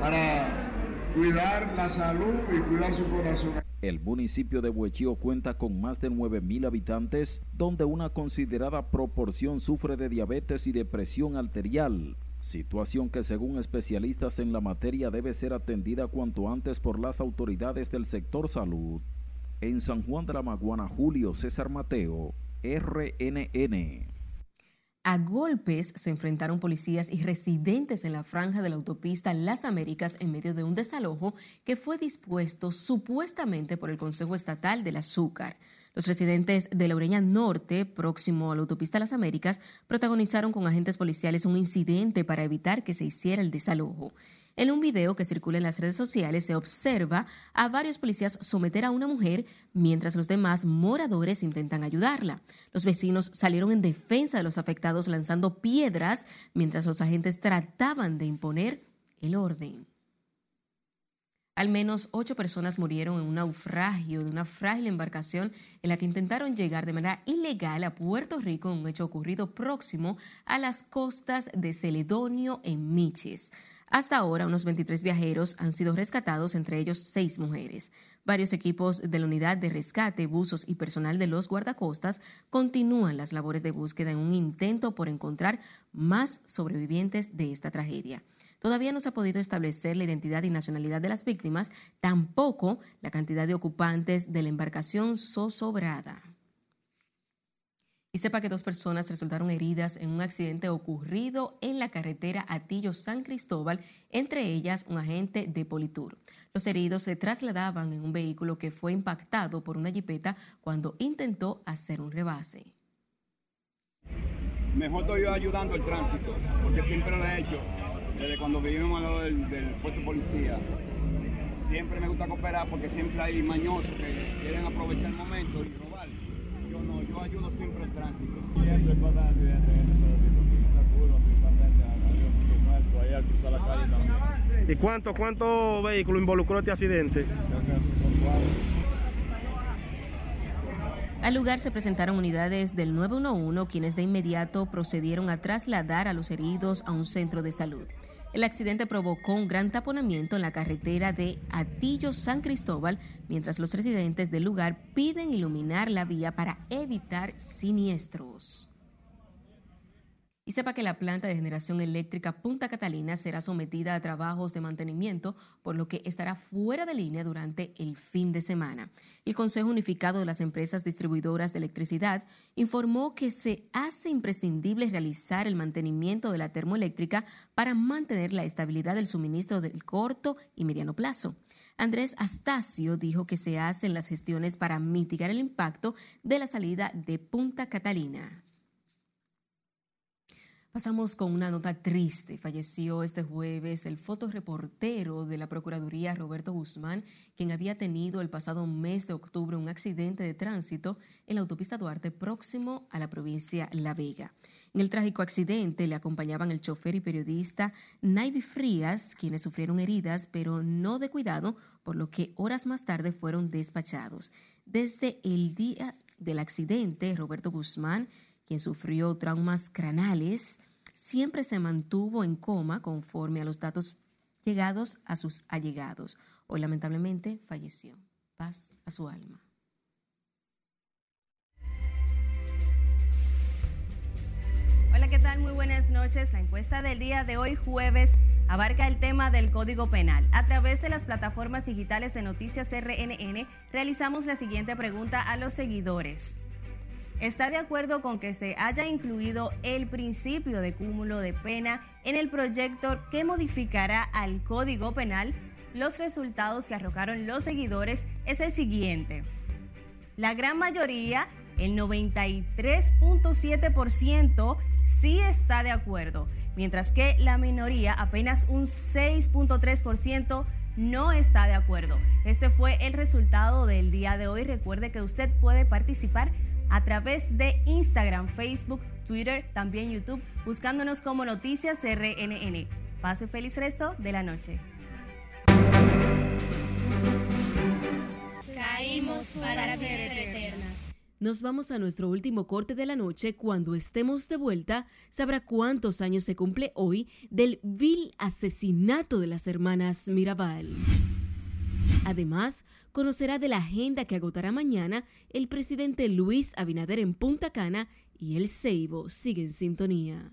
para cuidar la salud y cuidar su corazón.
El municipio de Huechío cuenta con más de 9.000 habitantes, donde una considerada proporción sufre de diabetes y de presión arterial, situación que según especialistas en la materia debe ser atendida cuanto antes por las autoridades del sector salud. En San Juan de la Maguana, Julio César Mateo, RNN.
A golpes se enfrentaron policías y residentes en la franja de la autopista Las Américas en medio de un desalojo que fue dispuesto supuestamente por el Consejo Estatal del Azúcar. Los residentes de la Ureña Norte, próximo a la autopista Las Américas, protagonizaron con agentes policiales un incidente para evitar que se hiciera el desalojo. En un video que circula en las redes sociales se observa a varios policías someter a una mujer mientras los demás moradores intentan ayudarla. Los vecinos salieron en defensa de los afectados lanzando piedras mientras los agentes trataban de imponer el orden. Al menos ocho personas murieron en un naufragio de una frágil embarcación en la que intentaron llegar de manera ilegal a Puerto Rico un hecho ocurrido próximo a las costas de Celedonio en Miches. Hasta ahora, unos 23 viajeros han sido rescatados, entre ellos seis mujeres. Varios equipos de la unidad de rescate, buzos y personal de los guardacostas continúan las labores de búsqueda en un intento por encontrar más sobrevivientes de esta tragedia. Todavía no se ha podido establecer la identidad y nacionalidad de las víctimas, tampoco la cantidad de ocupantes de la embarcación zozobrada. Y sepa que dos personas resultaron heridas en un accidente ocurrido en la carretera Atillo San Cristóbal, entre ellas un agente de Politur. Los heridos se trasladaban en un vehículo que fue impactado por una jipeta cuando intentó hacer un rebase.
Mejor estoy yo ayudando el tránsito, porque siempre lo he hecho, desde cuando vivimos al lado del, del puesto de policía. Siempre me gusta cooperar porque siempre hay mañosos que quieren aprovechar el momento y robar. Yo no, yo ayudo siempre el tránsito. Siempre pasa accidentes en este pedacito. Un sacudo principalmente a Dios muchos muertos ahí al cruzar la calle también.
¿Y cuántos cuánto vehículos involucró este accidente?
Creo que son cuatro.
Al lugar se presentaron unidades del 911 quienes de inmediato procedieron a trasladar a los heridos a un centro de salud. El accidente provocó un gran taponamiento en la carretera de Atillo San Cristóbal, mientras los residentes del lugar piden iluminar la vía para evitar siniestros. Y sepa que la planta de generación eléctrica Punta Catalina será sometida a trabajos de mantenimiento, por lo que estará fuera de línea durante el fin de semana. El Consejo Unificado de las Empresas Distribuidoras de Electricidad informó que se hace imprescindible realizar el mantenimiento de la termoeléctrica para mantener la estabilidad del suministro del corto y mediano plazo. Andrés Astacio dijo que se hacen las gestiones para mitigar el impacto de la salida de Punta Catalina. Pasamos con una nota triste. Falleció este jueves el fotoreportero de la Procuraduría, Roberto Guzmán, quien había tenido el pasado mes de octubre un accidente de tránsito en la autopista Duarte próximo a la provincia La Vega. En el trágico accidente le acompañaban el chofer y periodista Naivi Frías, quienes sufrieron heridas, pero no de cuidado, por lo que horas más tarde fueron despachados. Desde el día del accidente, Roberto Guzmán quien sufrió traumas cranales, siempre se mantuvo en coma conforme a los datos llegados a sus allegados. Hoy lamentablemente falleció. Paz a su alma.
Hola, ¿qué tal? Muy buenas noches. La encuesta del día de hoy, jueves, abarca el tema del Código Penal. A través de las plataformas digitales de Noticias RNN, realizamos la siguiente pregunta a los seguidores. ¿Está de acuerdo con que se haya incluido el principio de cúmulo de pena en el proyecto que modificará al Código Penal? Los resultados que arrojaron los seguidores es el siguiente. La gran mayoría, el 93.7%, sí está de acuerdo, mientras que la minoría, apenas un 6.3%, no está de acuerdo. Este fue el resultado del día de hoy. Recuerde que usted puede participar a través de Instagram, Facebook, Twitter, también YouTube, buscándonos como Noticias RNN. Pase feliz resto de la noche.
Caímos para ser eternas.
Nos vamos a nuestro último corte de la noche. Cuando estemos de vuelta, sabrá cuántos años se cumple hoy del vil asesinato de las hermanas Mirabal. Además, conocerá de la agenda que agotará mañana el presidente Luis Abinader en Punta Cana y el Ceibo sigue en sintonía.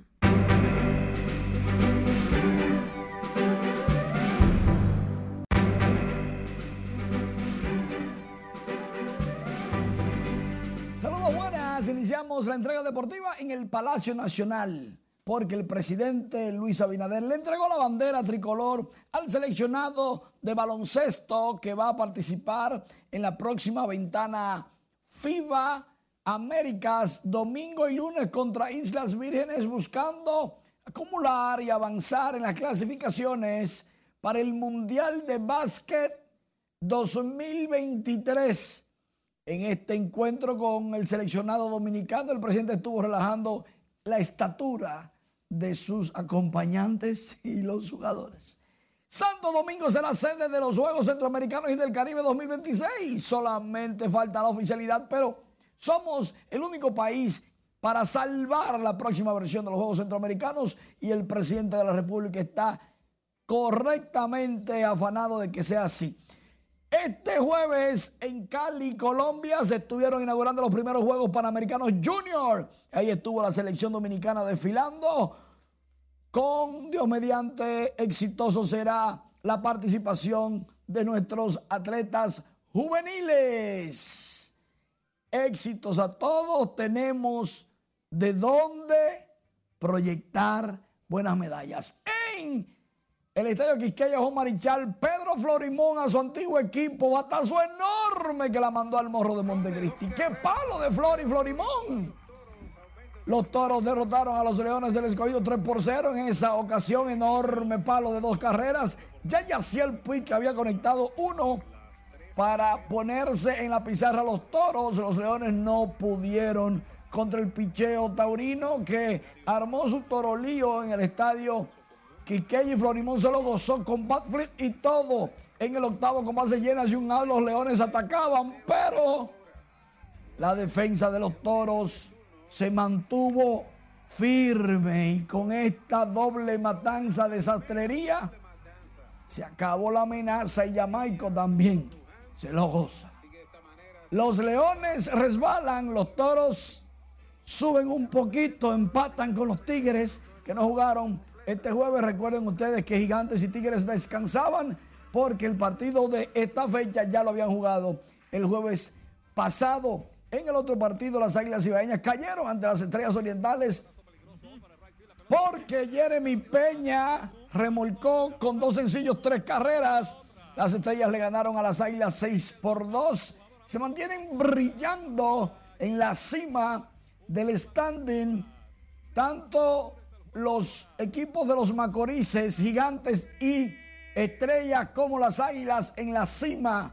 Saludos buenas, iniciamos la entrega deportiva en el Palacio Nacional porque el presidente Luis Abinader le entregó la bandera tricolor al seleccionado de baloncesto que va a participar en la próxima ventana FIBA Américas domingo y lunes contra Islas Vírgenes buscando acumular y avanzar en las clasificaciones para el Mundial de Básquet 2023. En este encuentro con el seleccionado dominicano, el presidente estuvo relajando la estatura de sus acompañantes <laughs> y los jugadores. Santo Domingo será sede de los Juegos Centroamericanos y del Caribe 2026. Solamente falta la oficialidad, pero somos el único país para salvar la próxima versión de los Juegos Centroamericanos y el presidente de la República está correctamente afanado de que sea así. Este jueves en Cali, Colombia, se estuvieron inaugurando los primeros Juegos Panamericanos Junior. Ahí estuvo la selección dominicana desfilando. Con Dios mediante, exitoso será la participación de nuestros atletas juveniles. Éxitos a todos. Tenemos de dónde proyectar buenas medallas. En el estadio Quisqueya Juan Marichal, Pedro Florimón a su antiguo equipo, batazo enorme que la mandó al morro de Montecristi. ¡Qué palo de Flor y Florimón! Los toros derrotaron a los Leones del Escogido 3 por 0 en esa ocasión, enorme palo de dos carreras. Ya Yaciel Puig que había conectado uno para ponerse en la pizarra los toros. Los Leones no pudieron contra el picheo taurino que armó su torolío en el estadio Quiqueya y Florimón se lo gozó con Batflip y todo. En el octavo con base llena y un out los leones atacaban, pero la defensa de los toros se mantuvo firme y con esta doble matanza de sastrería se acabó la amenaza y Jamaico también se lo goza. Los leones resbalan, los toros suben un poquito, empatan con los tigres que no jugaron este jueves recuerden ustedes que Gigantes y Tigres descansaban porque el partido de esta fecha ya lo habían jugado el jueves pasado. En el otro partido las Águilas Ibaeñas cayeron ante las Estrellas Orientales porque Jeremy Peña remolcó con dos sencillos tres carreras. Las Estrellas le ganaron a las Águilas 6 por 2. Se mantienen brillando en la cima del standing tanto los equipos de los Macorices, Gigantes y Estrellas como las Águilas en la cima.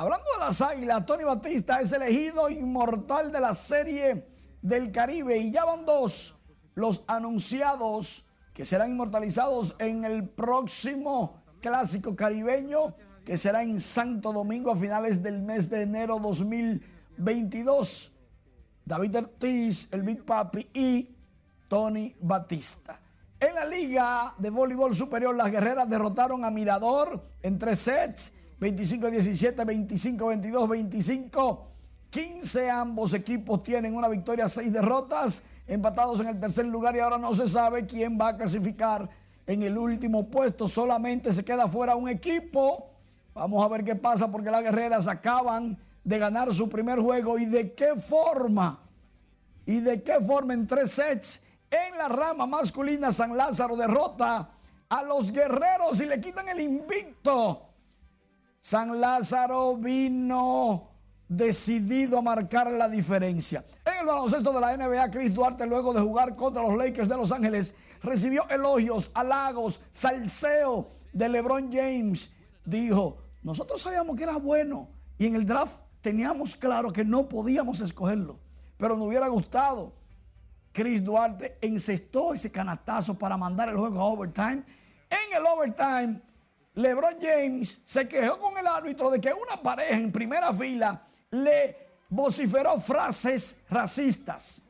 Hablando de las Águilas, Tony Batista es elegido inmortal de la Serie del Caribe y ya van dos los anunciados que serán inmortalizados en el próximo clásico caribeño que será en Santo Domingo a finales del mes de enero 2022. David Ortiz, el Big Papi y Tony Batista. En la Liga de Voleibol Superior, las guerreras derrotaron a Mirador en tres sets, 25-17, 25-22, 25-15. Ambos equipos tienen una victoria, seis derrotas, empatados en el tercer lugar y ahora no se sabe quién va a clasificar en el último puesto. Solamente se queda fuera un equipo. Vamos a ver qué pasa porque las guerreras acaban de ganar su primer juego y de qué forma. Y de qué forma en tres sets en la rama masculina, San Lázaro derrota a los guerreros y le quitan el invicto. San Lázaro vino decidido a marcar la diferencia. En el baloncesto de la NBA, Chris Duarte, luego de jugar contra los Lakers de Los Ángeles, recibió elogios, halagos, salseo de LeBron James. Dijo, nosotros sabíamos que era bueno y en el draft teníamos claro que no podíamos escogerlo, pero nos hubiera gustado Chris Duarte encestó ese canatazo para mandar el juego a overtime. En el overtime, LeBron James se quejó con el árbitro de que una pareja en primera fila le vociferó frases racistas.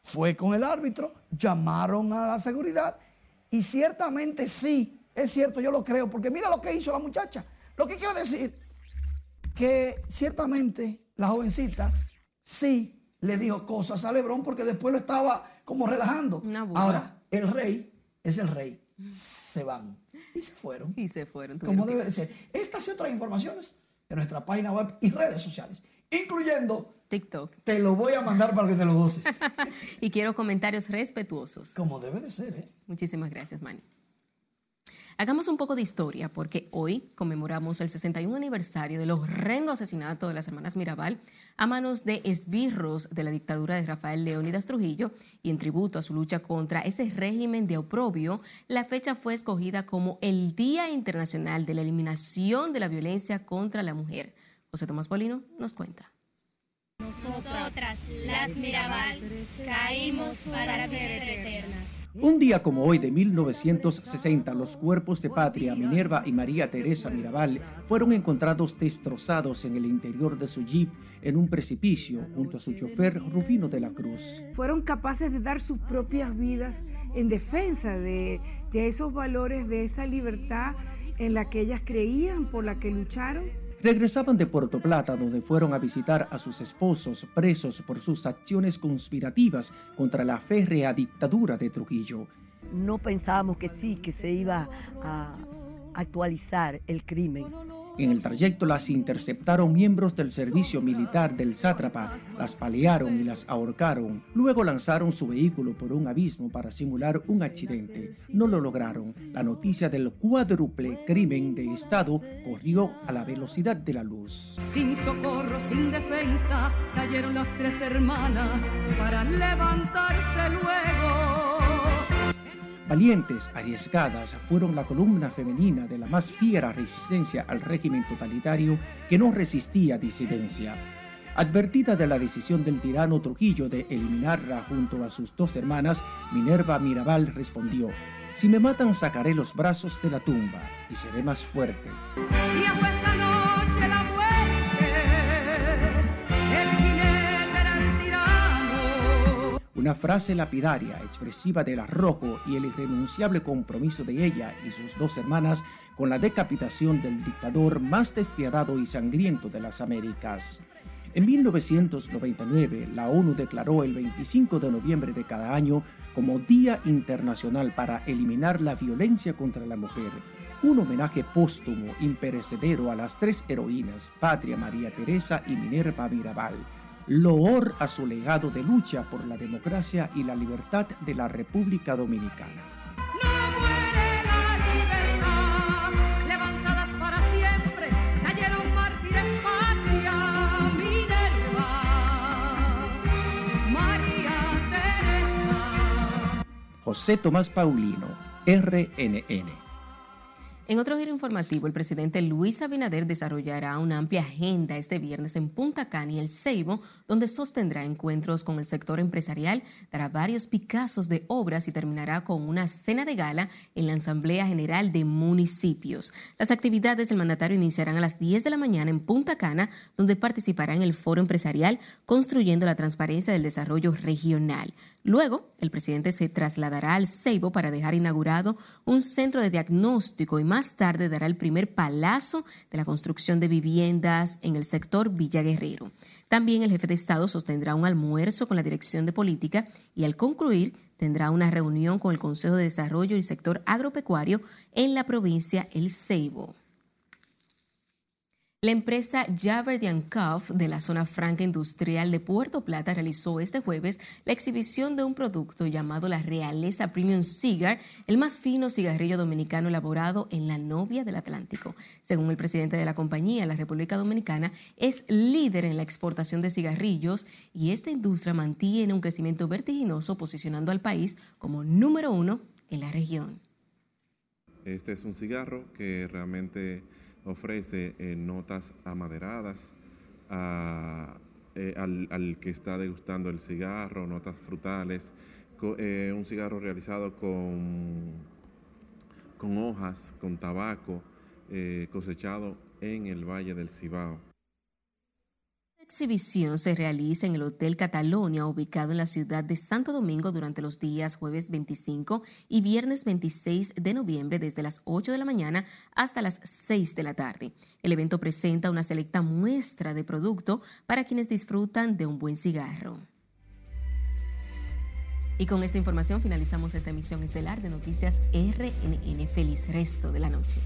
Fue con el árbitro, llamaron a la seguridad y ciertamente sí, es cierto, yo lo creo, porque mira lo que hizo la muchacha. Lo que quiero decir que ciertamente la jovencita sí le dijo cosas a Lebrón porque después lo estaba como relajando. Ahora, el rey es el rey. Se van. Y se fueron.
Y se fueron.
Como debe de ser. Estas y otras informaciones en nuestra página web y redes sociales, incluyendo
TikTok.
Te lo voy a mandar para que te lo goces. <laughs>
y quiero comentarios respetuosos.
Como debe de ser, ¿eh?
Muchísimas gracias, Manny. Hagamos un poco de historia porque hoy conmemoramos el 61 aniversario del horrendo asesinato de las hermanas Mirabal a manos de esbirros de la dictadura de Rafael Leónidas Trujillo y en tributo a su lucha contra ese régimen de oprobio, la fecha fue escogida como el Día Internacional de la Eliminación de la Violencia contra la Mujer. José Tomás Polino nos cuenta.
Nosotras, las Mirabal, caímos para ser eternas.
Un día como hoy de 1960, los cuerpos de Patria, Minerva y María Teresa Mirabal fueron encontrados destrozados en el interior de su jeep en un precipicio junto a su chofer Rufino de la Cruz.
Fueron capaces de dar sus propias vidas en defensa de, de esos valores, de esa libertad en la que ellas creían, por la que lucharon
Regresaban de Puerto Plata, donde fueron a visitar a sus esposos presos por sus acciones conspirativas contra la férrea dictadura de Trujillo.
No pensábamos que sí, que se iba a actualizar el crimen
en el trayecto las interceptaron miembros del servicio militar del sátrapa, las palearon y las ahorcaron. Luego lanzaron su vehículo por un abismo para simular un accidente. No lo lograron. La noticia del cuádruple crimen de Estado corrió a la velocidad de la luz.
Sin socorro, sin defensa, cayeron las tres hermanas para levantarse luego.
Valientes, arriesgadas, fueron la columna femenina de la más fiera resistencia al régimen totalitario que no resistía disidencia. Advertida de la decisión del tirano Trujillo de eliminarla junto a sus dos hermanas, Minerva Mirabal respondió, Si me matan sacaré los brazos de la tumba y seré más fuerte. Una frase lapidaria, expresiva del arrojo y el irrenunciable compromiso de ella y sus dos hermanas con la decapitación del dictador más despiadado y sangriento de las Américas. En 1999, la ONU declaró el 25 de noviembre de cada año como Día Internacional para eliminar la violencia contra la mujer, un homenaje póstumo imperecedero a las tres heroínas, Patria María Teresa y Minerva Mirabal loor a su legado de lucha por la democracia y la libertad de la República Dominicana.
No muere la libertad, levantadas para siempre, cayeron mártires patria, Minerva, María Teresa.
José Tomás Paulino, RNN.
En otro giro informativo, el presidente Luis Abinader desarrollará una amplia agenda este viernes en Punta Cana y El Ceibo, donde sostendrá encuentros con el sector empresarial, dará varios picazos de obras y terminará con una cena de gala en la Asamblea General de Municipios. Las actividades del mandatario iniciarán a las 10 de la mañana en Punta Cana, donde participará en el foro empresarial Construyendo la Transparencia del Desarrollo Regional. Luego, el presidente se trasladará al Ceibo para dejar inaugurado un centro de diagnóstico y más tarde dará el primer palazo de la construcción de viviendas en el sector Villa Guerrero. También el jefe de Estado sostendrá un almuerzo con la Dirección de Política y al concluir tendrá una reunión con el Consejo de Desarrollo y Sector Agropecuario en la provincia El Ceibo. La empresa Javerdian Cuff de la zona franca industrial de Puerto Plata realizó este jueves la exhibición de un producto llamado la Realeza Premium Cigar, el más fino cigarrillo dominicano elaborado en la novia del Atlántico. Según el presidente de la compañía, la República Dominicana es líder en la exportación de cigarrillos y esta industria mantiene un crecimiento vertiginoso posicionando al país como número uno en la región.
Este es un cigarro que realmente ofrece eh, notas amaderadas eh, al, que está degustando el cigarro, notas frutales, eh, un cigarro realizado con, con hojas, con tabaco, cosechado en el Valle del Cibao
exhibición se realiza en el Hotel Catalonia, ubicado en la ciudad de Santo Domingo durante los días jueves 25 y viernes 26 de noviembre desde las 8 de la mañana hasta las 6 de la tarde. El evento presenta una selecta muestra de producto para quienes disfrutan de un buen cigarro. Y con esta información finalizamos esta emisión estelar de Noticias RNN. Feliz resto de la noche.